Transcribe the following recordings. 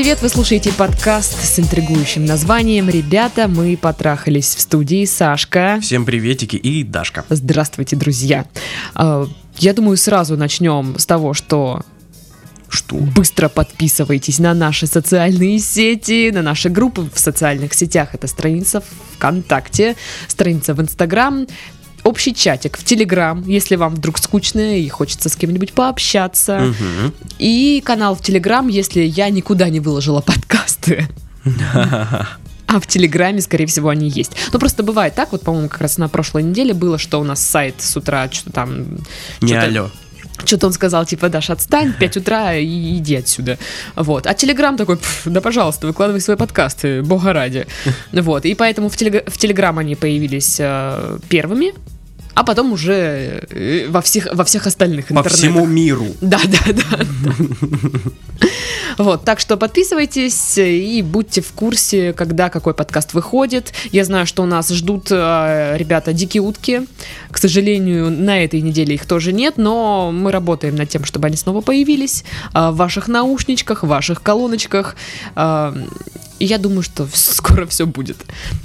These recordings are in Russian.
привет! Вы слушаете подкаст с интригующим названием «Ребята, мы потрахались» в студии Сашка. Всем приветики и Дашка. Здравствуйте, друзья! А, Я думаю, сразу начнем с того, что Что? быстро подписывайтесь на наши социальные сети, на наши группы в социальных сетях. Это страница ВКонтакте, страница в Инстаграм, общий чатик в Телеграм, если вам вдруг скучно и хочется с кем-нибудь пообщаться. Мгм. И канал в Телеграм, если я никуда не выложила подкасты. А в Телеграме, скорее всего, они есть. Ну, просто бывает так, вот, по-моему, как раз на прошлой неделе было, что у нас сайт с утра что-то там... Не что-то- алло. Что-то он сказал, типа, Даш, отстань, 5 утра и иди отсюда. Вот. А Телеграм такой, «Пф, да, пожалуйста, выкладывай свои подкасты, бога ради. Вот. И поэтому в, Телег- в Телеграм они появились э, первыми, а потом уже э, во всех, во всех остальных По интернетах. всему миру. Да, да, да. Вот, так что подписывайтесь и будьте в курсе, когда какой подкаст выходит. Я знаю, что у нас ждут э, ребята дикие утки. К сожалению, на этой неделе их тоже нет, но мы работаем над тем, чтобы они снова появились э, в ваших наушничках, в ваших колоночках. И я думаю, что скоро все будет.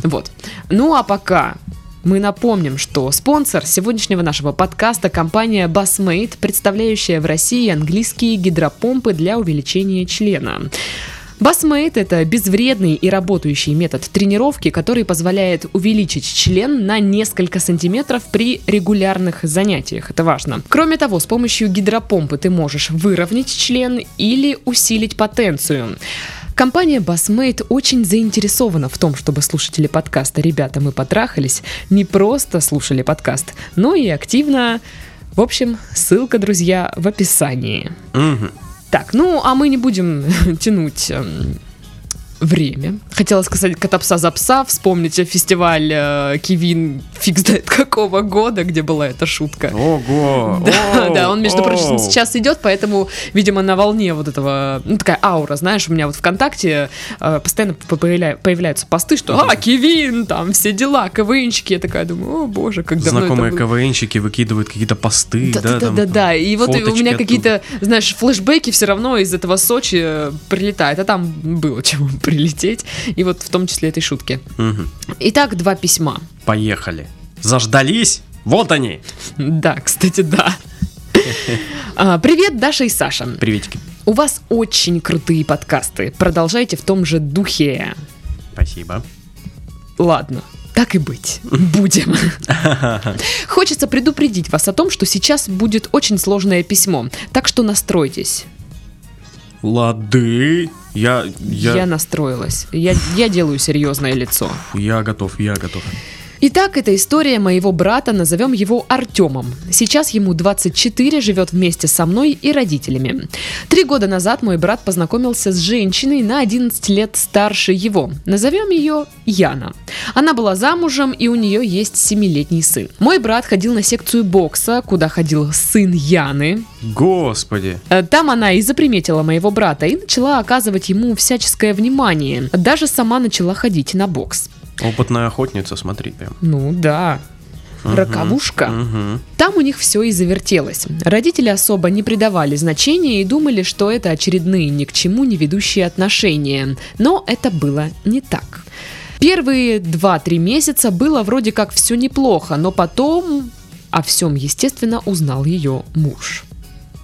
Вот. Ну а пока мы напомним, что спонсор сегодняшнего нашего подкаста – компания Bassmate, представляющая в России английские гидропомпы для увеличения члена. Bassmate – это безвредный и работающий метод тренировки, который позволяет увеличить член на несколько сантиметров при регулярных занятиях. Это важно. Кроме того, с помощью гидропомпы ты можешь выровнять член или усилить потенцию. Компания Bassmate очень заинтересована в том, чтобы слушатели подкаста «Ребята, мы потрахались» не просто слушали подкаст, но и активно... В общем, ссылка, друзья, в описании. Мгм. Так, ну, а мы не будем тянуть эм, время. Хотела сказать «Котопса за пса», вспомните фестиваль э, Кивин фиг знает какого года, где была эта шутка. Ого. Да, Оу, да, он, между прочим, оу. сейчас идет, поэтому, видимо, на волне вот этого, ну, такая аура, знаешь, у меня вот ВКонтакте э, постоянно по- появля- появляются посты, что «А, Кевин, там, все дела, КВНчики», я такая думаю, о, боже, как давно это Знакомые было». КВНщики выкидывают какие-то посты, да, Да, да, да. И вот у меня какие-то, знаешь, флешбеки все равно из этого Сочи э, прилетают. А там было чему прилететь. И вот в том числе этой шутки. Мгм. Итак, два письма. Поехали. Заждались? Вот они. Да, кстати, да. А, Привет, Даша и Саша. Приветики. У вас очень крутые подкасты. Продолжайте в том же духе. Спасибо. Ладно, так и быть. Будем. Хочется предупредить вас о том, что сейчас будет очень сложное письмо. Так что настройтесь. Лады. Я, Я, я, настроилась. Я, я делаю серьезное лицо. я готов, я готов. Итак, это история моего брата, назовем его Артемом. Сейчас ему 24, живет вместе со мной и родителями. Три года назад мой брат познакомился с женщиной на 11 лет старше его. Назовем ее Яна. Она была замужем, и у нее есть 7-летний сын. Мой брат ходил на секцию бокса, куда ходил сын Яны, Господи. Э, Там она и заприметила моего брата и начала оказывать ему всяческое внимание. Даже сама начала ходить на бокс. Опытная охотница, смотри прям. Ну да. Роковушка. Мгм. Там у них все и завертелось. Родители особо не придавали значения и думали, что это очередные ни к чему не ведущие отношения. Но это было не так. Первые 2-3 месяца было вроде как все неплохо, но потом о всем, естественно, узнал ее муж.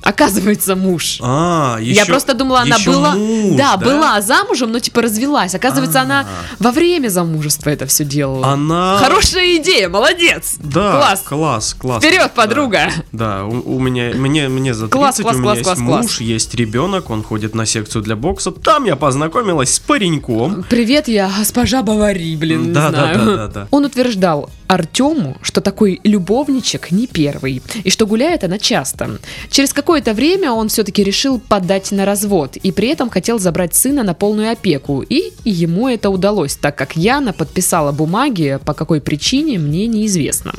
Оказывается, муж. А, еще, Я просто думала, она была, муж, да, была замужем, но типа развелась. Оказывается, А. она во время замужества это все делала. Она... Хорошая идея, молодец. Да, Класс. класс, класс. Вперед, Да. подруга. Да, у, у меня, мне, мне за 30, Класс, класс, у меня класс, есть класс, муж, класс. есть ребенок, он ходит на секцию для бокса. Там я познакомилась с пареньком. Привет, я госпожа Бавари, блин, не Да, да, знаю. да, да, да. Он утверждал Артему, что такой любовничек не первый, и что гуляет она часто. Через какое-то время он все-таки решил подать на развод, и при этом хотел забрать сына на полную опеку, и ему это удалось, так как Яна подписала бумаги, по какой причине, мне неизвестно.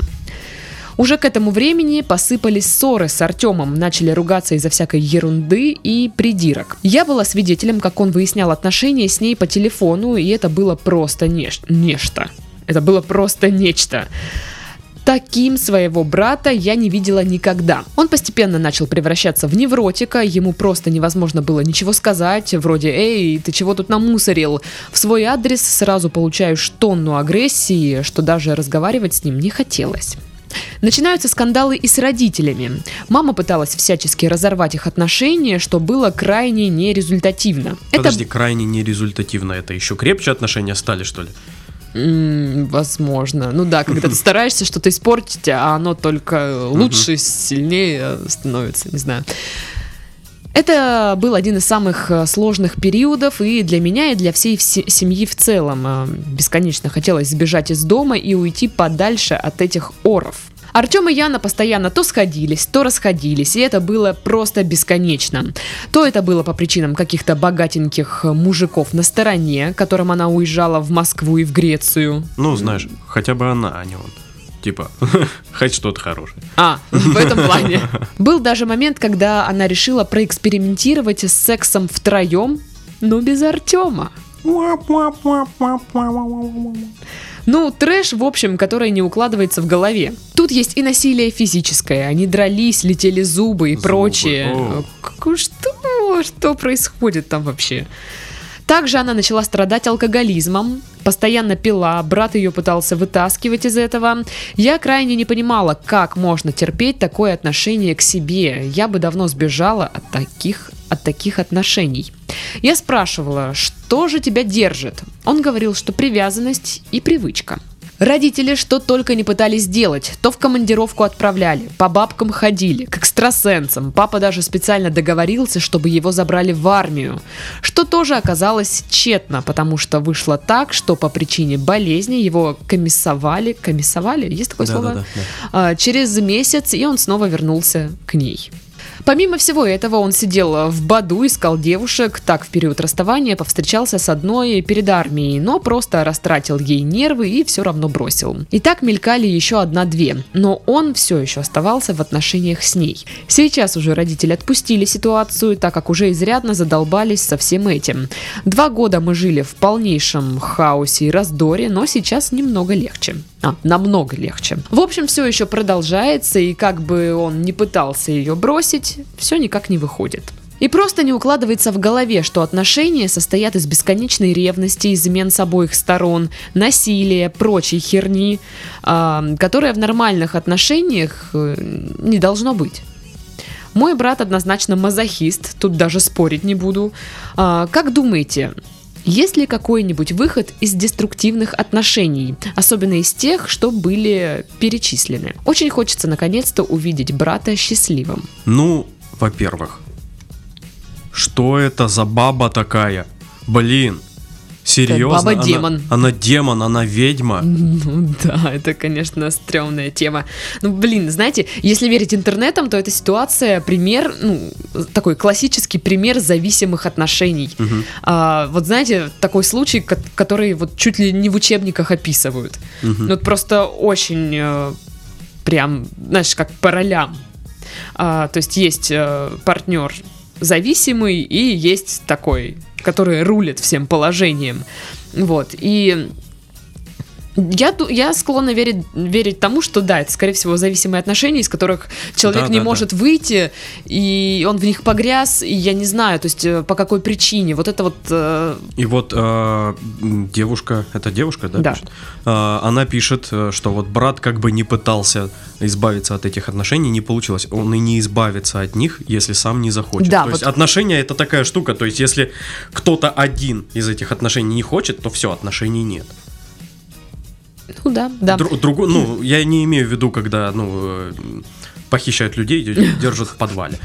Уже к этому времени посыпались ссоры с Артемом, начали ругаться из-за всякой ерунды и придирок. Я была свидетелем, как он выяснял отношения с ней по телефону, и это было просто неш- нечто. Это было просто нечто. Таким своего брата я не видела никогда. Он постепенно начал превращаться в невротика, ему просто невозможно было ничего сказать, вроде «Эй, ты чего тут намусорил?» В свой адрес сразу получаешь тонну агрессии, что даже разговаривать с ним не хотелось. Начинаются скандалы и с родителями. Мама пыталась всячески разорвать их отношения, что было крайне нерезультативно. Подожди, крайне нерезультативно. Это еще крепче отношения стали, что ли? М, возможно. Ну да, когда ты стараешься что-то испортить, а оно только лучше, сильнее становится, не знаю. Это был один из самых э, сложных периодов и для меня, и для всей все- семьи в целом. Э, Бесконечно хотелось сбежать из дома и уйти подальше от этих оров. Артем и Яна постоянно то сходились, то расходились, и это было просто бесконечно. То это было по причинам каких-то богатеньких мужиков на стороне, которым она уезжала в Москву и в Грецию. Ну, знаешь, хотя бы она, а не он. Типа, хоть что-то хорошее. А, в этом плане. Был даже момент, когда она решила проэкспериментировать с сексом втроем, но без Артема. Ну, трэш, в общем, который не укладывается в голове. Тут есть и насилие физическое. Они дрались, летели зубы и Зубы, прочее. о. Что? Что происходит там вообще? Также она начала страдать алкоголизмом, постоянно пила, брат ее пытался вытаскивать из этого. Я крайне не понимала, как можно терпеть такое отношение к себе. Я бы давно сбежала от таких, от таких отношений. Я спрашивала, что же тебя держит? Он говорил, что привязанность и привычка. Родители что только не пытались сделать. То в командировку отправляли, по бабкам ходили, к экстрасенсам. Папа даже специально договорился, чтобы его забрали в армию. Что тоже оказалось тщетно, потому что вышло так, что по причине болезни его комиссовали. Комиссовали? Есть такое слово? Да-да-да, А, через месяц, и он снова вернулся к ней. Помимо всего этого, он сидел в Баду, искал девушек, так в период расставания повстречался с одной перед армией, но просто растратил ей нервы и все равно бросил. И так мелькали еще одна-две, но он все еще оставался в отношениях с ней. Сейчас уже родители отпустили ситуацию, так как уже изрядно задолбались со всем этим. Два года мы жили в полнейшем хаосе и раздоре, но сейчас немного легче. А, намного легче. В общем, все еще продолжается, и как бы он не пытался ее бросить, все никак не выходит. И просто не укладывается в голове, что отношения состоят из бесконечной ревности, измен с обоих сторон, насилия, прочей херни, а, которая в нормальных отношениях э, не должно быть. Мой брат однозначно мазохист, тут даже спорить не буду. А, как думаете, есть ли какой-нибудь выход из деструктивных отношений, особенно из тех, что были перечислены? Очень хочется наконец-то увидеть брата счастливым. Ну, во-первых, что это за баба такая? Блин, серьезно? баба демон. Она, она демон, она ведьма. Ну да, это, конечно, стрёмная тема. Ну, блин, знаете, если верить интернетам, то эта ситуация пример, ну, такой классический пример зависимых отношений. Мгм. А, вот знаете, такой случай, ко- который вот чуть ли не в учебниках описывают. Мгм. Ну, вот просто очень э, прям, знаешь, как по ролям. А, то есть есть партнер зависимый и есть такой, который рулит всем положением. Вот. И я, я склонна верить, верить тому, что да, это, скорее всего, зависимые отношения, из которых человек Да, не да, может выйти, и он в них погряз, и я не знаю, то есть э, по какой причине. Вот это вот... э, И вот э, девушка, это девушка, да? Да. пишет? Э, она пишет, э, что вот брат как бы не пытался избавиться от этих отношений, не получилось. Он и не избавится от них, если сам не захочет. Да, то есть вот- отношения это такая штука, то есть если кто-то один из этих отношений не хочет, то все, отношений нет. Ну да, да. Дру- другу- ну, я не имею в виду, когда, ну, э, похищают людей, держат в подвале.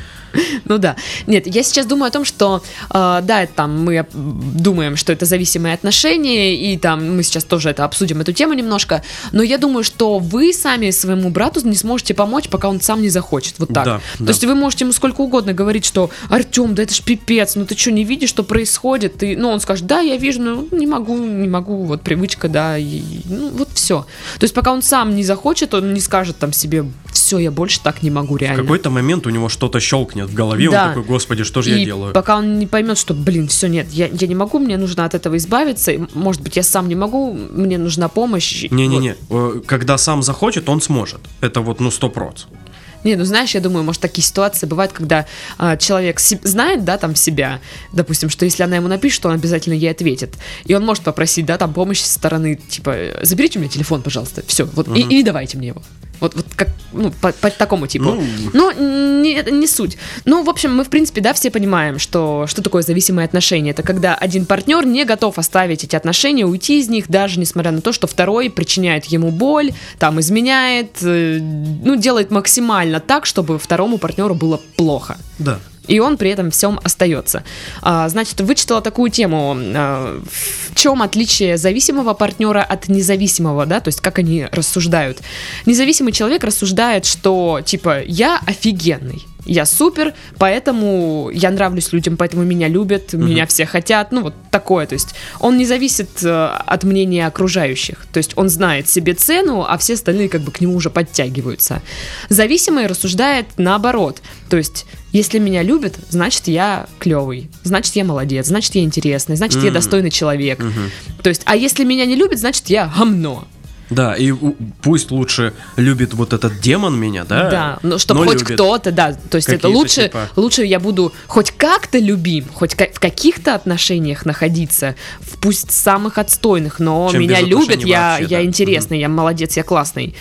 Ну да. Нет, я сейчас думаю о том, что э, да, там мы думаем, что это зависимые отношения, и там мы сейчас тоже это обсудим, эту тему немножко, но я думаю, что вы сами своему брату не сможете помочь, пока он сам не захочет. Вот так. Да, То да. есть вы можете ему сколько угодно говорить, что Артем, да это ж пипец, ну ты что, не видишь, что происходит? И, ну, он скажет, да, я вижу, но не могу, не могу, вот привычка, да, и, ну, вот все. То есть пока он сам не захочет, он не скажет там себе, все, я больше так не могу В реально. какой-то момент у него что-то щелкнет в голове, Да. он такой, господи, что же я И делаю? пока он не поймет, что, блин, все, нет, я, я не могу, мне нужно от этого избавиться, и, может быть, я сам не могу, мне нужна помощь. и Не-не-не, э, когда сам захочет, он сможет. Это вот, ну, сто проц. вот. Не, ну знаешь, я думаю, может, такие ситуации бывают, когда а, человек се- знает, да, там себя, допустим, что если она ему напишет, то он обязательно ей ответит. И он может попросить, да, там помощь со стороны, типа, заберите у меня телефон, пожалуйста, все, вот, и, и не давайте мне его. Вот, вот как, ну, по, по такому типу. Ну, Ну, не, не суть. Ну, в общем, мы, в принципе, да, все понимаем, что, что такое зависимые отношения. Это когда один партнер не готов оставить эти отношения, уйти из них, даже несмотря на то, что второй причиняет ему боль, там, изменяет, э, ну, делает максимально так, чтобы второму партнеру было плохо. да. И он при этом всем остается. А, значит, вычитала такую тему. а, в чем отличие зависимого партнера от независимого, да, то есть как они рассуждают. Независимый человек рассуждает, что типа я офигенный. Я супер, поэтому я нравлюсь людям, поэтому меня любят, меня все хотят, ну вот такое, то есть он не зависит э, от мнения окружающих, то есть он знает себе цену, а все остальные как бы к нему уже подтягиваются. Зависимый рассуждает наоборот, то есть если меня любят, значит я клевый, значит я молодец, значит я интересный, значит я Мгм. достойный человек. Мгм. То есть, а если меня не любят, значит я гомно. Да, и пусть лучше любит вот этот демон меня, да? Да, ну чтобы хоть кто-то, да, то есть это лучше, типа- лучше я буду хоть как-то любим, хоть в каких-то отношениях находиться, в пусть самых отстойных, но Чем меня любят, я, вообще, я да. интересный, я молодец, я классный.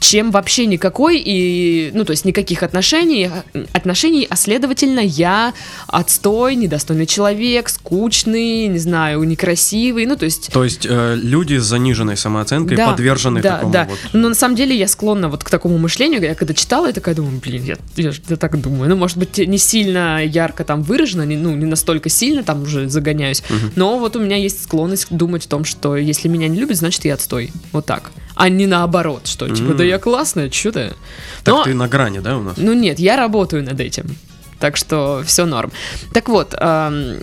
Чем вообще никакой и, ну, то есть никаких отношений, отношений, а следовательно, я отстой, недостойный человек, скучный, не знаю, некрасивый, ну, то есть То есть э, люди с заниженной самооценкой Да, подвержены да, такому да. вот. Но на самом деле я склонна вот к такому мышлению. Я когда читала, я такая думаю, блин, я, я, я так думаю. Ну, может быть, не сильно ярко там выражено, не, ну, не настолько сильно там уже загоняюсь. Но вот у меня есть склонность думать о том, что если меня не любят, значит я отстой. Вот так. А не наоборот, что типа, М. да я классная, что ты? Так Но- ты на грани, да, у нас? ну нет, я работаю над этим. Так что все норм. Так вот, ам,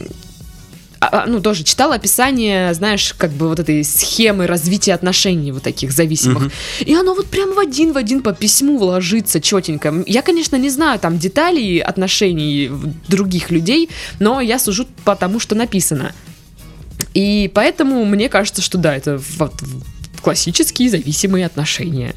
а, ну тоже читала описание, знаешь, как бы вот этой схемы развития отношений вот таких зависимых. Мгм. И оно вот прям в один в один по письму ложится четенько. Я, конечно, не знаю там деталей отношений других людей, но я сужу по тому, что написано. И поэтому мне кажется, что да, это вот классические зависимые отношения.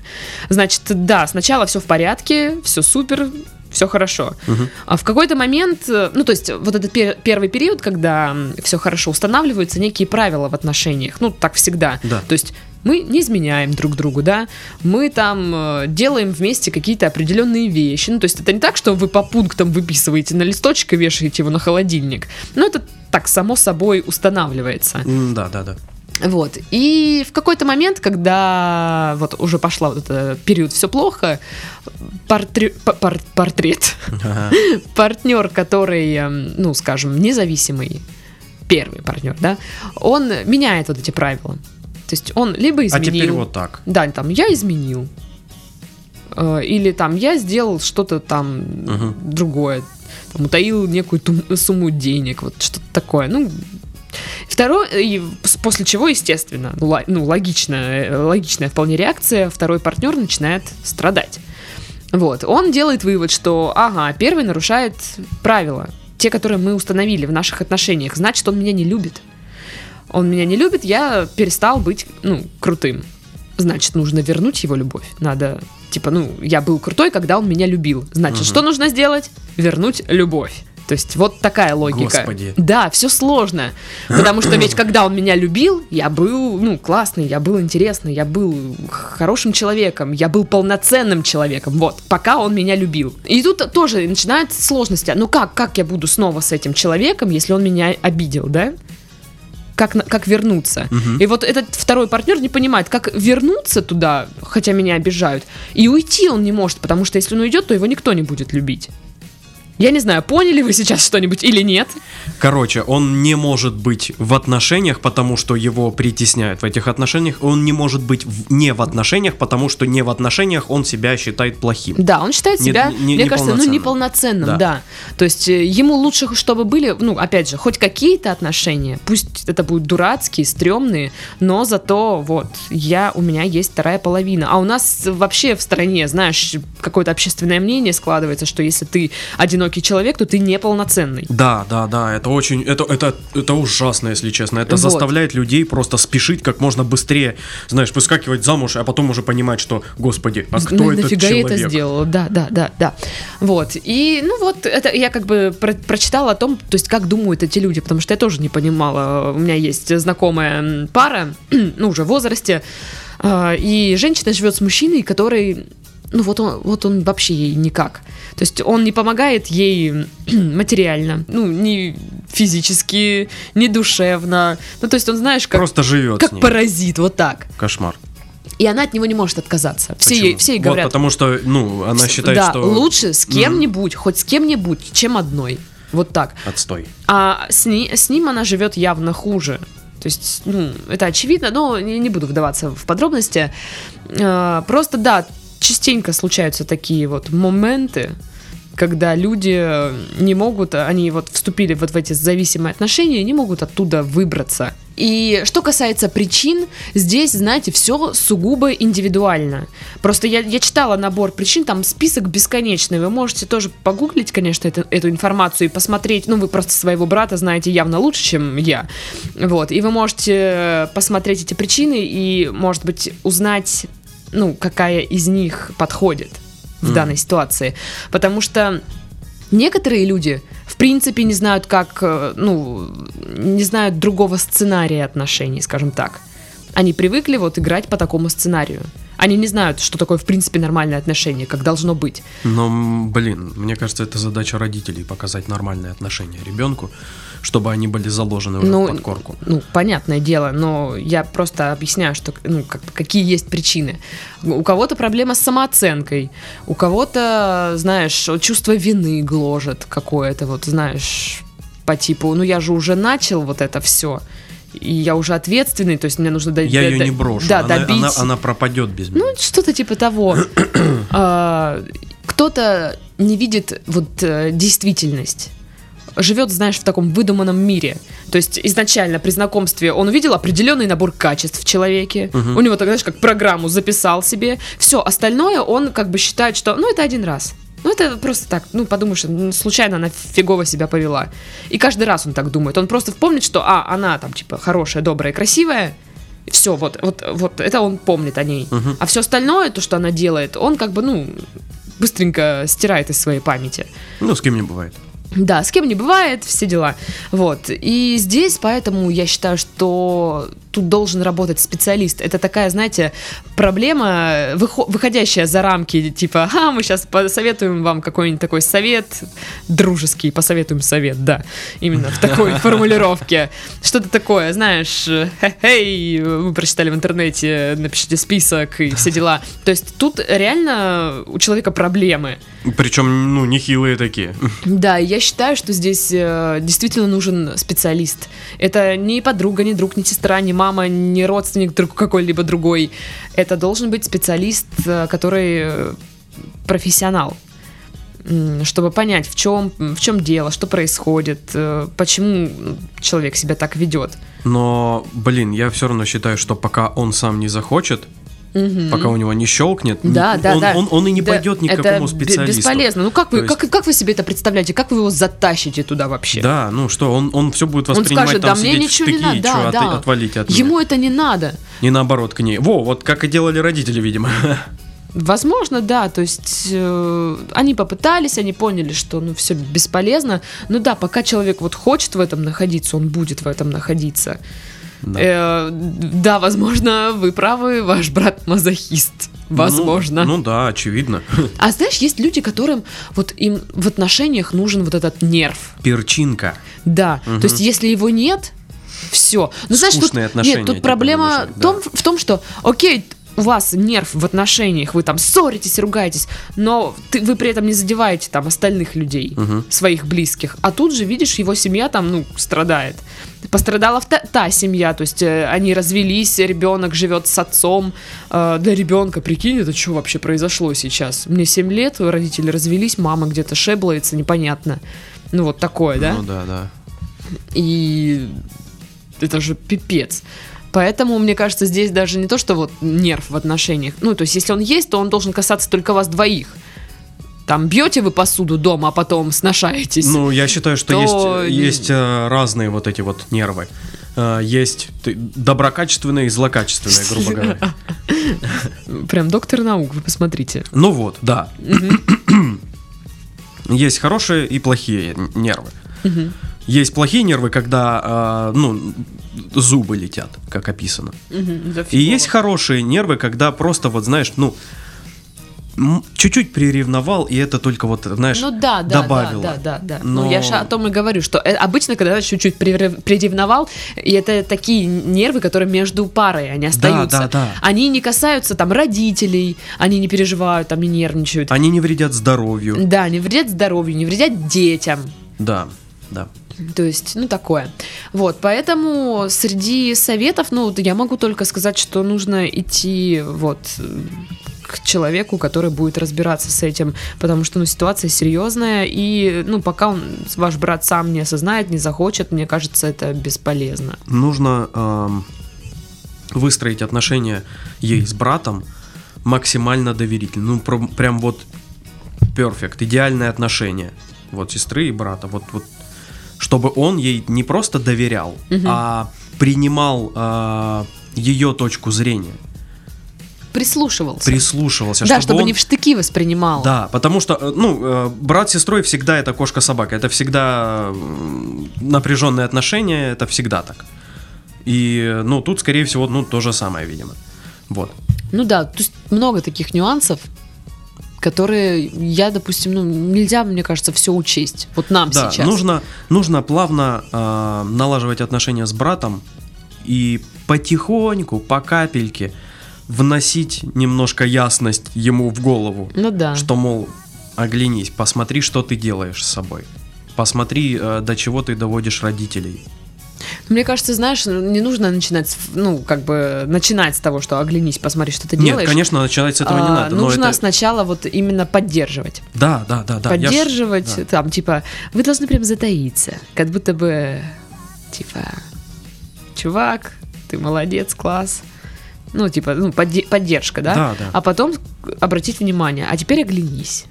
Значит, да, сначала все в порядке, все супер, все хорошо. Мгм. А в какой-то момент, э, ну, то есть, вот этот пер- первый период, когда все хорошо, устанавливаются некие правила в отношениях. Ну, так всегда. Да. То есть мы не изменяем друг другу, да, мы там э, делаем вместе какие-то определенные вещи. Ну, то есть это не так, что вы по пунктам выписываете на листочек и вешаете его на холодильник. Но это так само собой устанавливается. Да, да, да. Вот. И в какой-то момент, когда вот уже пошла вот этот период все плохо, портре- пор- портрет, Ага. партнер, который, эм, ну, скажем, независимый, первый партнер, да, он меняет вот эти правила. То есть он либо А изменил... теперь вот так. Да, там, я изменил. Э, Или там, я сделал что-то там другое. Там, утаил некую сумму денег, вот что-то такое. Ну, Второе, и с- после чего, естественно, ну, логичная, э, логичная вполне реакция, второй партнер начинает страдать. Вот, он делает вывод, что, ага, первый нарушает правила, те, которые мы установили в наших отношениях, значит, он меня не любит. Он меня не любит, я перестал быть, ну, крутым. Значит, нужно вернуть его любовь. Надо, типа, ну, я был крутой, когда он меня любил. Значит, Мгм. что нужно сделать? Вернуть любовь. То есть вот такая логика. Господи. Да, все сложно. Потому что ведь когда он меня любил, я был, ну, классный, я был интересный, я был хорошим человеком, я был полноценным человеком. Вот, пока он меня любил. И тут тоже начинаются сложности. Ну как, как я буду снова с этим человеком, если он меня обидел, да? Как, как вернуться? Мгм. И вот этот второй партнер не понимает, как вернуться туда, хотя меня обижают, и уйти он не может, потому что если он уйдет, то его никто не будет любить. Я не знаю, поняли вы сейчас что-нибудь или нет? Короче, он не может быть в отношениях, потому что его притесняют в этих отношениях. Он не может быть в- не в отношениях, потому что не в отношениях он себя считает плохим. Да, он считает Не- себя, не- мне кажется, ну неполноценным. Да. да. То есть э, ему лучше, чтобы были, ну, опять же, хоть какие-то отношения, пусть это будут дурацкие, стрёмные, но зато вот я, у меня есть вторая половина. А у нас вообще в стране, знаешь, какое-то общественное мнение складывается, что если ты одинокий человек, то ты неполноценный. Да, да, да, это очень, это, это, это ужасно, если честно. Это Вот. заставляет людей просто спешить как можно быстрее, знаешь, выскакивать замуж, а потом уже понимать, что, господи, а кто На- этот нафига я человек? это сделала? Да, да, да, да. Вот. И, ну вот, это я как бы про- прочитала о том, то есть как думают эти люди, потому что я тоже не понимала. У меня есть знакомая пара, ну, уже в возрасте, а, и женщина живет с мужчиной, который, ну, вот он, вот он вообще ей никак. То есть он не помогает ей материально, ну, ни физически, ни душевно. Ну, то есть он, знаешь, как, Просто живет как паразит, вот так. Кошмар. И она от него не может отказаться. Все Почему? ей, все ей Вот говорят, потому что, ну, она считает, да, что... лучше с кем-нибудь, хоть с кем-нибудь, чем одной. Вот так. Отстой. А с, ни- с ним она живет явно хуже. То есть, ну, это очевидно, но не, не буду вдаваться в подробности. А, просто, да, частенько случаются такие вот моменты, когда люди не могут, они вот вступили вот в эти зависимые отношения, не могут оттуда выбраться. И что касается причин, здесь, знаете, все сугубо индивидуально. Просто я, я читала набор причин, там список бесконечный. Вы можете тоже погуглить, конечно, это- эту информацию и посмотреть. Ну, вы просто своего брата знаете явно лучше, чем я. Вот. И вы можете посмотреть эти причины и, может быть, узнать, ну, какая из них подходит в Мгм. данной ситуации. Потому что некоторые люди, в принципе, не знают, как, э, ну, не знают другого сценария отношений, скажем так. Они привыкли вот играть по такому сценарию. Они не знают, что такое, в принципе, нормальное отношение, как должно быть. Но, блин, мне кажется, это задача родителей показать нормальные отношения ребенку, чтобы они были заложены уже Ну, в подкорку. Ну, понятное дело, но я просто объясняю, что, ну, как, какие есть причины. У кого-то проблема с самооценкой, у кого-то, знаешь, чувство вины гложет какое-то, вот, знаешь, по типу, ну, я же уже начал вот это все, и я уже ответственный, то есть мне нужно... до- Я до- ее до- не брошу. Да, она, добить. она, она пропадет без меня. Ну, что-то типа того. А, Кто-то не видит вот э, действительность. Живет, знаешь, в таком выдуманном мире. То есть изначально при знакомстве он увидел определенный набор качеств в человеке. Мгм. У него, так, знаешь, как программу записал себе. Все, остальное он как бы считает, что ну это один раз. Ну, это просто так, ну, подумаешь, случайно она фигово себя повела. И каждый раз он так думает. Он просто помнит, что, а, она там, типа, хорошая, добрая, красивая. Все, вот, вот, вот это он помнит о ней. Мгм. А все остальное, то, что она делает, он как бы, ну, быстренько стирает из своей памяти. Ну, с кем не бывает. Да, с кем не бывает, все дела. Вот. И здесь, поэтому я считаю, что тут должен работать специалист. Это такая, знаете, проблема, выхо- выходящая за рамки, типа, а, мы сейчас посоветуем вам какой-нибудь такой совет, дружеский, посоветуем совет, да, именно в такой формулировке. Что-то такое, знаешь, хе-хей, вы прочитали в интернете, напишите список и все дела. То есть тут реально у человека проблемы. Причем, ну, нехилые такие. Да, и я считаю, что здесь э, действительно нужен специалист. Это не подруга, не друг, не сестра, не мама, не родственник друг какой-либо другой. Это должен быть специалист, э, который э, профессионал чтобы понять, в чем, в чем дело, что происходит, э, почему человек себя так ведет. Но, блин, я все равно считаю, что пока он сам не захочет, Мгм. пока у него не щелкнет, Да, н- да, он, да. он, он и не Да, пойдет ни к какому специалисту. Бесполезно. Ну как вы, есть- как, как вы себе это представляете? Как вы его затащите туда вообще? Да, ну что, он, он все будет Он воспринимать скажет, там да мне сидеть ничего в не штыки, надо. Да, чё, да. от- отвалите от меня. Ему это не надо. Не наоборот к ней. Во, вот как и делали родители, видимо. Возможно, да, то есть э, они попытались, они поняли, что ну все бесполезно. Ну да, пока человек вот хочет в этом находиться, он будет в этом находиться. Да. Э, да, возможно, вы правы, ваш брат мазохист. Возможно. Ну, ну да, очевидно. А знаешь, есть люди, которым вот им в отношениях нужен вот этот нерв. Перчинка. Да. Мгм. То есть, если его нет, все. Ну, знаешь, тут, Скучные отношения, нет, тут проблема в том, в том, что, окей, у вас нерв в отношениях, вы там ссоритесь, ругаетесь, но ты, вы при этом не задеваете там остальных людей, Мгм. своих близких. А тут же, видишь, его семья там, ну, страдает. Пострадала та, та семья, то есть э, они развелись, ребенок живет с отцом. Э, для ребенка, прикинь, это что вообще произошло сейчас? Мне 7 лет, родители развелись, мама где-то шеблается, непонятно. Ну, вот такое, да? Ну да, да. И это же пипец. Поэтому, мне кажется, здесь даже не то, что вот нерв в отношениях. Ну, то есть, если он есть, то он должен касаться только вас двоих. Там бьете вы посуду дома, а потом сношаетесь. Ну, я считаю, что то есть, есть э, разные вот эти вот нервы. Э, Есть доброкачественные и злокачественные, грубо говоря. Прям доктор наук, вы посмотрите. Ну вот, да. Есть хорошие и плохие нервы. Есть плохие нервы, когда, э, ну, зубы летят, как описано. Да И есть хорошие нервы, когда просто вот, знаешь, ну, чуть-чуть приревновал, и это только вот, знаешь, Ну да, да, добавило. да, да, да, да. Но- Ну я же о том и говорю, что э, обычно, когда чуть-чуть прирев- приревновал, и это такие нервы, которые между парой, они остаются. да, да. Они не касаются там родителей, они не переживают, там не нервничают. Они не вредят здоровью. Да, не вредят здоровью, не вредят детям. Да, да. То есть, ну, такое. Вот, поэтому среди советов, ну, я могу только сказать, что нужно идти вот к человеку, который будет разбираться с этим, потому что, ну, ситуация серьезная, и, ну, пока он, ваш брат сам не осознает, не захочет, мне кажется, это бесполезно. Нужно эм, выстроить отношения ей с братом максимально доверительно. Ну, про- прям вот перфект, идеальное отношение. Вот сестры и брата. Вот, вот чтобы он ей не просто доверял, а принимал э, ее точку зрения, Прислушивался. прислушивался. да, чтобы он- не в штыки воспринимал. Да, потому что, э, ну, э, брат с сестрой всегда это кошка-собака. Это всегда напряженные отношения, это всегда так. И, ну, тут, скорее всего, ну, то же самое, видимо. Вот. Ну да, то есть много таких нюансов, которые я, допустим, ну, нельзя, мне кажется, все учесть. Вот нам Да, сейчас. нужно, нужно плавно э, налаживать отношения с братом и потихоньку, по капельке вносить немножко ясность ему в голову. Ну да. Что, мол, оглянись, посмотри, что ты делаешь с собой. Посмотри, э, до чего ты доводишь родителей. Мне кажется, знаешь, не нужно начинать, ну, как бы, начинать с того, что оглянись, посмотри, что ты Нет, делаешь. конечно, начинать с этого не А, надо. но Нужно это- сначала вот именно поддерживать. Да, да, да, да. ж- поддерживать, да. там, типа, вы должны прям затаиться. Как будто бы, типа, чувак, ты молодец, класс. Ну, типа, ну, подде- поддержка, да? Да, да. А потом обратить внимание, а теперь оглянись.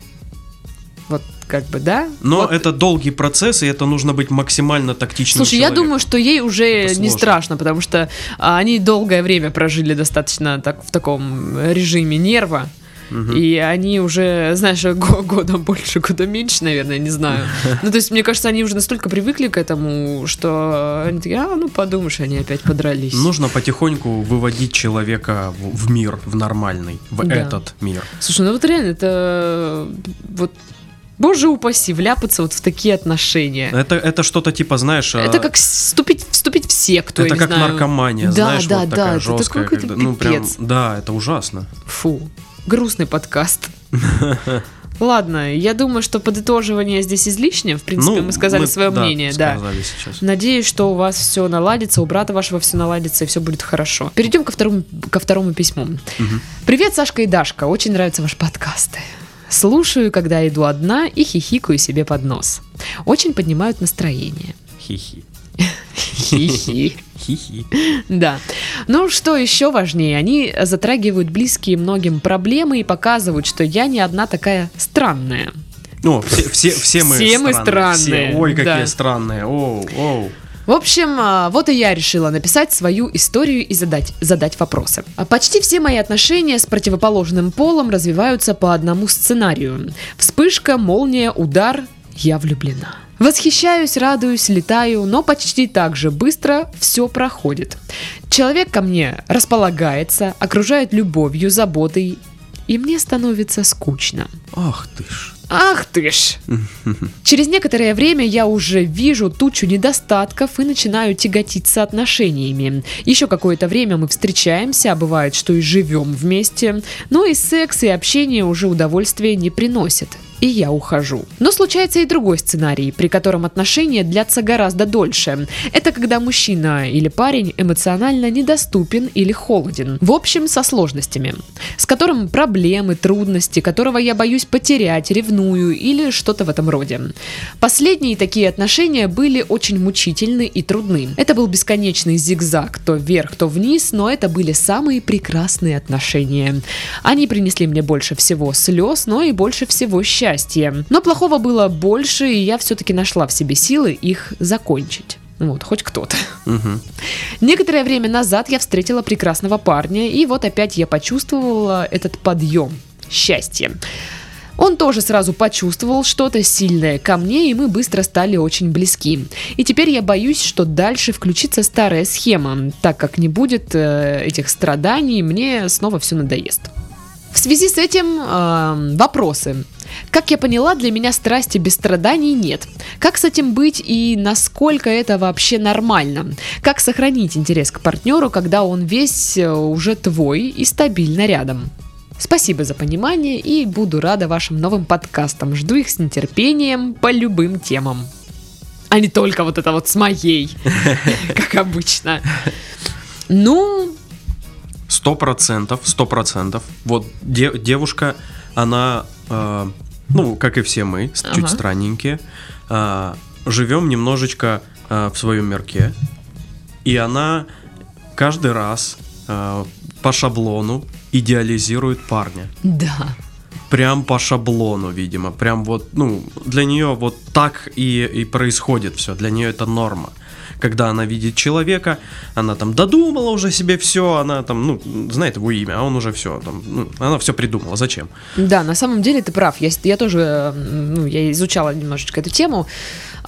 Как бы, да? Но Вот. это долгий процесс, и это нужно быть максимально тактичным Слушай, я человеком. думаю, что ей уже не страшно, потому что а, они долгое время прожили достаточно так в таком режиме нерва. И они уже, знаешь, го- года больше, года меньше, наверное, не знаю. Ну, то есть, мне кажется, они уже настолько привыкли к этому, что они такие, а, ну, подумаешь, они опять подрались. Нужно потихоньку выводить человека в, в мир, в нормальный, в Да. этот мир. Слушай, ну вот реально, это вот, боже упаси, вляпаться вот в такие отношения. Это, это что-то типа, знаешь... Это а, как вступить, вступить в секту, это как знаю. наркомания, Да, знаешь, да, вот да, такая это жесткая. какой-то когда- ну, прям, да, это ужасно. Фу, грустный подкаст. Ладно, я думаю, что подытоживание здесь излишнее. В принципе, мы сказали свое да, мнение, да. сказали сейчас. Надеюсь, что у вас все наладится, у брата вашего все наладится и все будет хорошо. Перейдем ко второму, ко второму письму. Привет, Сашка и Дашка. Очень нравятся ваши подкасты. Слушаю, когда иду одна и хихикаю себе под нос. Очень поднимают настроение. Хихи. Хихи. Хихи. Да. Ну, что еще важнее, они затрагивают близкие многим проблемы и показывают, что я не одна такая странная. Ну, все, все, все мы Все мы странные. странные, Все. Ой, какие да. странные. Оу, оу. В общем, а, вот и я решила написать свою историю и задать, задать вопросы. А Почти все мои отношения с противоположным полом развиваются по одному сценарию. Вспышка, молния, удар, я влюблена. Восхищаюсь, радуюсь, летаю, но почти так же быстро все проходит. Человек ко мне располагается, окружает любовью, заботой, и мне становится скучно. Ах ты ж Ах ты ж! Через некоторое время я уже вижу тучу недостатков и начинаю тяготиться отношениями. Еще какое-то время мы встречаемся, а бывает, что и живем вместе, но и секс, и общение уже удовольствия не приносят и я ухожу. Но случается и другой сценарий, при котором отношения длятся гораздо дольше. Это когда мужчина или парень эмоционально недоступен или холоден. В общем, со сложностями. С которым проблемы, трудности, которого я боюсь потерять, ревную или что-то в этом роде. Последние такие отношения были очень мучительны и трудны. Это был бесконечный зигзаг, то вверх, то вниз, но это были самые прекрасные отношения. Они принесли мне больше всего слез, но и больше всего счастья счастье. Но плохого было больше, и я все-таки нашла в себе силы их закончить. Вот, хоть кто-то. Мгм. Некоторое время назад я встретила прекрасного парня, и вот опять я почувствовала этот подъем, счастье. Он тоже сразу почувствовал что-то сильное ко мне, и мы быстро стали очень близки. И теперь я боюсь, что дальше включится старая схема, так как не будет э, этих страданий, мне снова все надоест. В связи с этим э, вопросы. Как я поняла, для меня страсти без страданий нет. Как с этим быть и насколько это вообще нормально? Как сохранить интерес к партнеру, когда он весь э, уже твой и стабильно рядом? Спасибо за понимание и буду рада вашим новым подкастам. Жду их с нетерпением по любым темам. А не только вот это вот с моей, как обычно. Ну, Сто процентов, сто процентов. Вот де- девушка, она, э, ну, как и все мы, с- чуть Ага. странненькие, э, живем немножечко э, в своем мирке, и она каждый раз э, по шаблону идеализирует парня. да. Прям по шаблону, видимо. Прям вот, ну, для нее вот так и, и происходит все. Для нее это норма. Когда она видит человека, она там додумала уже себе все, она там, ну, знает его имя, а он уже все, там, ну, она все придумала. Зачем? Да, на самом деле ты прав. Я, я тоже, ну, я изучала немножечко эту тему.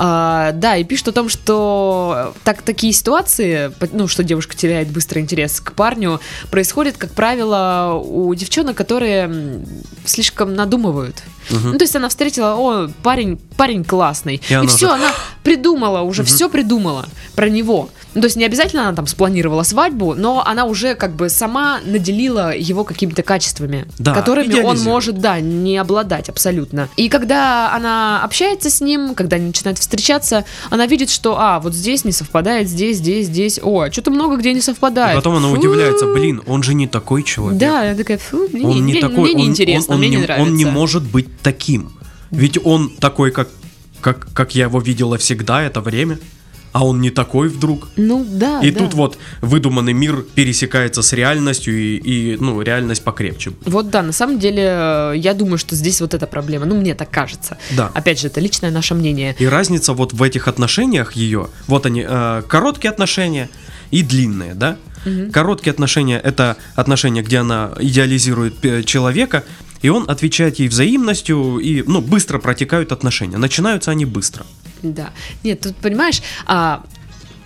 А, да, и пишут о том, что так, такие ситуации, ну, что девушка теряет быстро интерес к парню, происходит, как правило, у девчонок, которые слишком надумывают. Мгм. Ну, то есть она встретила, о, парень, парень классный. И И, она все, уже- она придумала, уже все придумала про него. Ну, то есть не обязательно она там спланировала свадьбу, но она уже как бы сама наделила его какими-то качествами, Да, которыми он может, да, не обладать абсолютно. И когда она общается с ним, когда они начинают встречаться, она видит, что, а, вот здесь не совпадает, здесь, здесь, здесь, о, что-то много где не И совпадает. потом она Фу. удивляется, блин, он же не такой человек. Да, я такая, фу, мне, он не, не мне- такой, мне он- неинтересно, он, он мне не, не нравится. он не может быть таким. Ведь он такой, как, как, как я его видела всегда это время, а он не такой вдруг. Ну, да, И да. тут вот выдуманный мир пересекается с реальностью, и, и, ну, реальность покрепче. Вот да, на самом деле, э, я думаю, что здесь вот эта проблема. Ну, мне так кажется. Да. Опять же, это личное наше мнение. И разница вот в этих отношениях ее, вот они, э, короткие отношения и длинные, да? Короткие отношения это отношения, где она идеализирует э, человека, и он отвечает ей взаимностью, и, ну, быстро протекают отношения. Начинаются они быстро. Да. Нет, тут, понимаешь, а,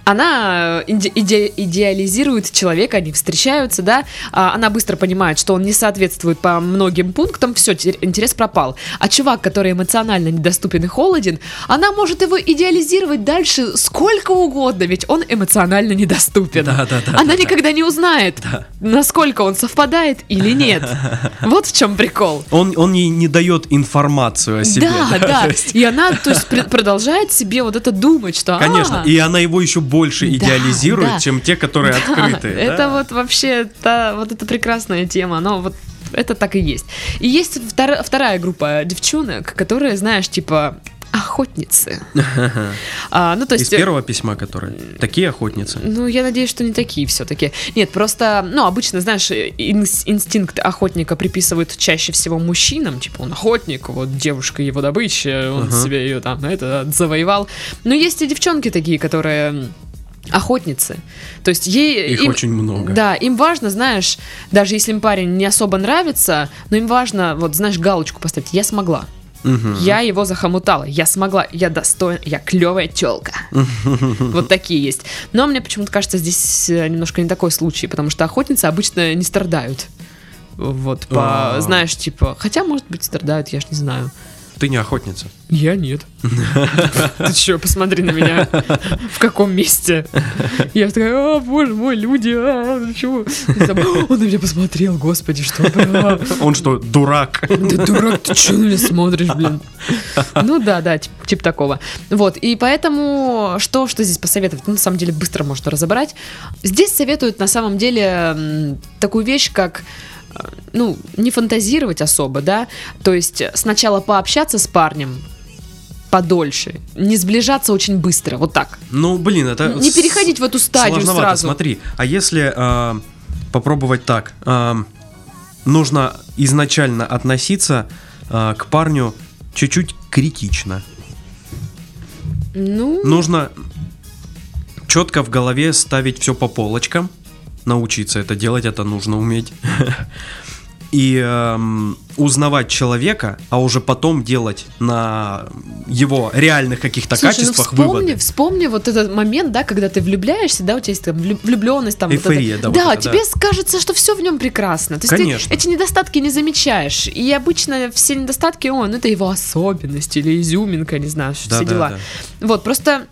она иде- иде- идеализирует человека, они встречаются, да, а, она быстро понимает, что он не соответствует по многим пунктам, все, интерес пропал. А чувак, который эмоционально недоступен и холоден, она может его идеализировать дальше сколько угодно, ведь он эмоционально недоступен. Да, да, да, Она да, никогда не узнает, насколько он совпадает или нет. Вот в чем прикол. Он, он ей не дает информацию о себе. Да, да. есть, И она, то есть, пр- продолжает себе вот это думать, что... Конечно, «А, и она его еще больше Да, идеализирует, да. чем те, которые да, открытые. Это да. вот вообще, та, вот эта прекрасная тема, но вот это так и есть. И есть втор- вторая группа девчонок, которые, знаешь, типа охотницы. А, ну, то Из есть... первого письма, которые такие охотницы. Ну, я надеюсь, что не такие все-таки. Нет, просто, ну, обычно, знаешь, инс- инстинкт охотника приписывают чаще всего мужчинам, типа он охотник, вот девушка его добыча, он Ага. себе ее там, это, завоевал. Но есть и девчонки такие, которые охотницы. То есть ей... Их им- очень много. Да, им важно, знаешь, даже если им парень не особо нравится, но им важно, вот, знаешь, галочку поставить. Я смогла. Мгм. Я его захомутала, я смогла, я достойна, я клевая телка. Вот такие есть. Но мне почему-то кажется, здесь э, немножко не такой случай, потому что охотницы обычно не страдают. Вот, по, А. знаешь, типа, хотя, может быть, страдают, я ж не знаю. Ты не охотница. Я нет. Ты что, посмотри на меня. В каком месте? Я такая, о, боже мой, люди, а, ну чё?» Он на меня посмотрел, господи, что. Он что, дурак? Да дурак, ты что на меня смотришь, блин? Ну да, да, тип, типа такого. Вот, и поэтому что, что здесь посоветовать? Ну, на самом деле, быстро можно разобрать. Здесь советуют, на самом деле, такую вещь, как ну, не фантазировать особо, да, то есть сначала пообщаться с парнем подольше, не сближаться очень быстро, вот так. Ну, блин, это... Не переходить в эту стадию Сложновато, сразу. смотри. А если э, попробовать так? э, нужно изначально относиться э, к парню чуть-чуть критично. Ну, Нужно четко в голове ставить все по полочкам. Научиться это делать, это нужно уметь. И эм, узнавать человека, а уже потом делать на его реальных каких-то Слушай, ну качествах вспомни, выводы. вспомни вот этот момент, да, когда ты влюбляешься, да, у тебя есть там влюбленность, там вот Эйфория, это. да, вот это, тебе да. кажется, что все в нем прекрасно. То есть Конечно. ты эти недостатки не замечаешь. И обычно все недостатки, о, ну это его особенность или изюминка, не знаю, все Да, да, дела. да. Вот, просто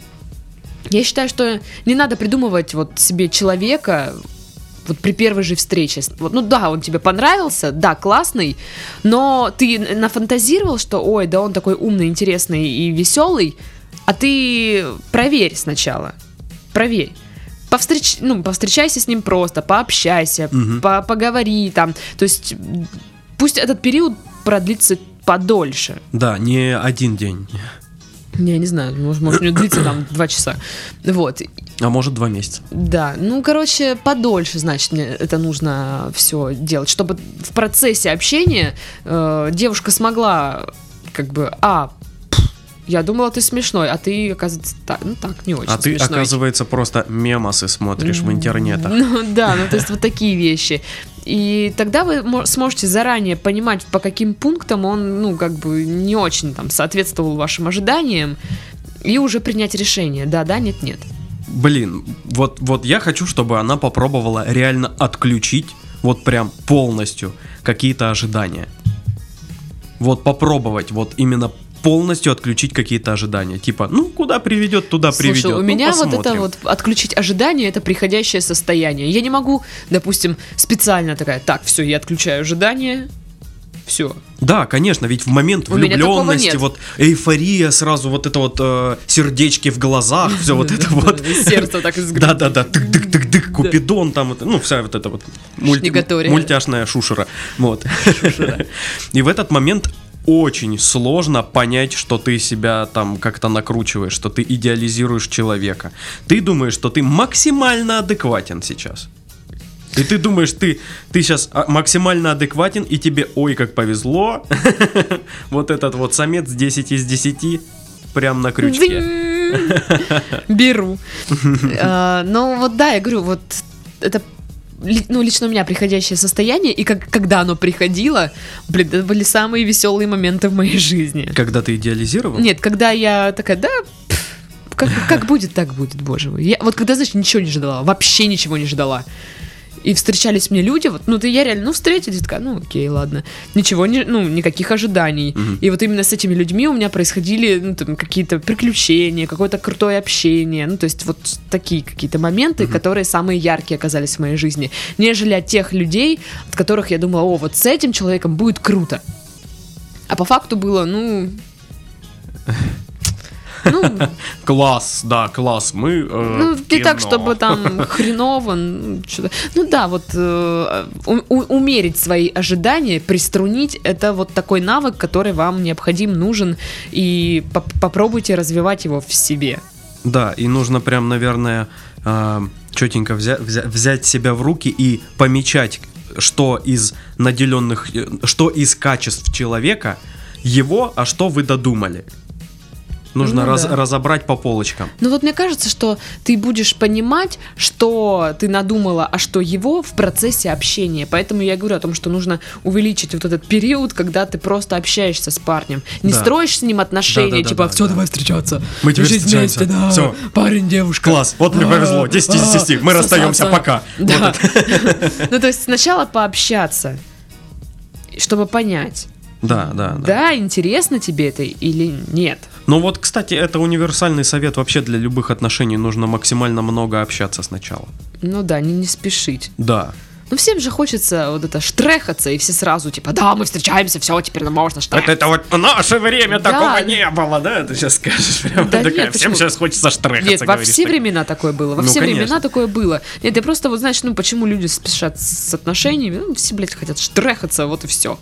я считаю, что не надо придумывать вот себе человека вот при первой же встрече. Вот, ну да, он тебе понравился, да, классный, но ты нафантазировал, что ой, да он такой умный, интересный и веселый, а ты проверь сначала. Проверь. Повстреч... Ну, повстречайся с ним просто, пообщайся, Мгм. по- поговори там. То есть пусть этот период продлится подольше. Да, не один день, Я не знаю, может, может у него длится там два часа. Вот. А может два месяца. Да, ну, короче, подольше, значит, мне это нужно все делать, чтобы в процессе общения э, девушка смогла, как бы, а, я думала, ты смешной, а ты, оказывается, так, ну так, не очень А ты, смешной. оказывается, просто мемосы смотришь в интернетах. Ну да, ну то есть вот такие вещи. И тогда вы мо- сможете заранее понимать, по каким пунктам он, ну, как бы не очень там соответствовал вашим ожиданиям, и уже принять решение, да, да, нет, нет. Блин, вот, вот я хочу, чтобы она попробовала реально отключить, вот прям полностью, какие-то ожидания. Вот попробовать, вот именно полностью отключить какие-то ожидания. Типа, ну, куда приведет, туда приведет. Слушай, у Ну, меня вот это вот отключить ожидание, это приходящее состояние. Я не могу, допустим, специально такая, так, все, я отключаю ожидание, все. Да, конечно, ведь в момент У влюбленности, вот эйфория сразу, вот это вот э, сердечки в глазах, все вот это вот. Сердце так из Да, да, да, тык-тык-тык-тык, Купидон, там, ну, вся вот эта вот мультяшная шушера. Вот. И в этот момент очень сложно понять, что ты себя там как-то накручиваешь, что ты идеализируешь человека. Ты думаешь, что ты максимально адекватен сейчас. И ты думаешь, ты, ты сейчас максимально адекватен, и тебе, ой, как повезло. Вот этот вот самец 10 из 10 прям на крючке. Беру. А, Ну вот да, я говорю, вот это ну, лично у меня приходящее состояние, и как, когда оно приходило, блин, это были самые веселые моменты в моей жизни. Когда ты идеализировал? Нет, когда я такая, да, как, как будет, так будет, боже мой. Я, вот когда, знаешь, ничего не ждала, вообще ничего не ждала. И встречались мне люди, вот, ну, ты я реально, ну, встретились, такая, ну, окей, ладно. Ничего, не, ну, никаких ожиданий. Мгм. И вот именно с этими людьми у меня происходили, ну, там, какие-то приключения, какое-то крутое общение, ну, то есть вот такие какие-то моменты, которые самые яркие оказались в моей жизни, нежели от тех людей, от которых я думала, о, вот с этим человеком будет круто. А по факту было, ну... Ну, Класс, да, класс. Мы. э, ну, не так, чтобы там хреново, ну. Ну да, вот э, у- умерить свои ожидания, приструнить, это вот такой навык, который вам необходим, нужен, и поп- попробуйте развивать его в себе. Да, и нужно прям, наверное, четенько взять себя в руки и помечать, что из наделенных, э, что из качеств человека его, а что вы додумали. Нужно Ну раз- да. разобрать по полочкам. Ну вот мне кажется, что ты будешь понимать, что ты надумала, а что его в процессе общения. Поэтому я говорю о том, что нужно увеличить вот этот период, когда ты просто общаешься с парнем. Не Да. строишь с ним отношения, Да-да-да-да, типа, все, да. давай встречаться. Мы теперь встречаемся. вместе, да. Всё. Парень, девушка. Класс, вот мне повезло. 10 из 10. Мы расстаемся, пока. Да. Ну, то есть сначала пообщаться, чтобы понять. Да, да, да. Да, интересно тебе это или нет? Ну вот, кстати, это универсальный совет вообще для любых отношений. Нужно максимально много общаться сначала. Ну да, не, не спешить. Да. Ну всем же хочется вот это штрехаться, и все сразу типа, да, мы встречаемся, все, теперь нам можно штрехаться. это вот в наше время Да. такого не было, да? Ты сейчас скажешь прямо Да такая, нет, всем почему? сейчас хочется штрехаться, Нет, во все так. времена такое было, во Ну, все конечно. времена такое было. Нет, я просто вот знаешь, ну почему люди спешат с отношениями, ну все, блядь, хотят штрехаться, вот и все.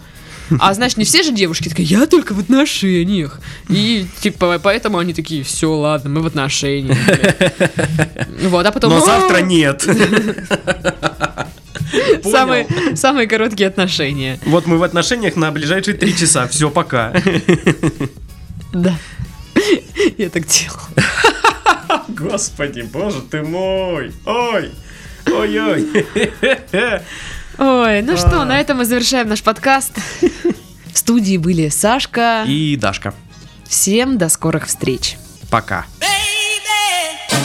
А знаешь, не все же девушки такие, я только в отношениях. И типа, поэтому они такие, все, ладно, мы в отношениях. блядь». Вот, а потом... Но «О, завтра нет. Самые, самые короткие отношения. Вот мы в отношениях на ближайшие три часа. Все, пока. Да. Я так делал. Господи, боже ты мой. Ой. Ой-ой. Ой, ну что, на этом мы завершаем наш подкаст. В студии были Сашка и Дашка. Всем до скорых встреч. Пока. Baby,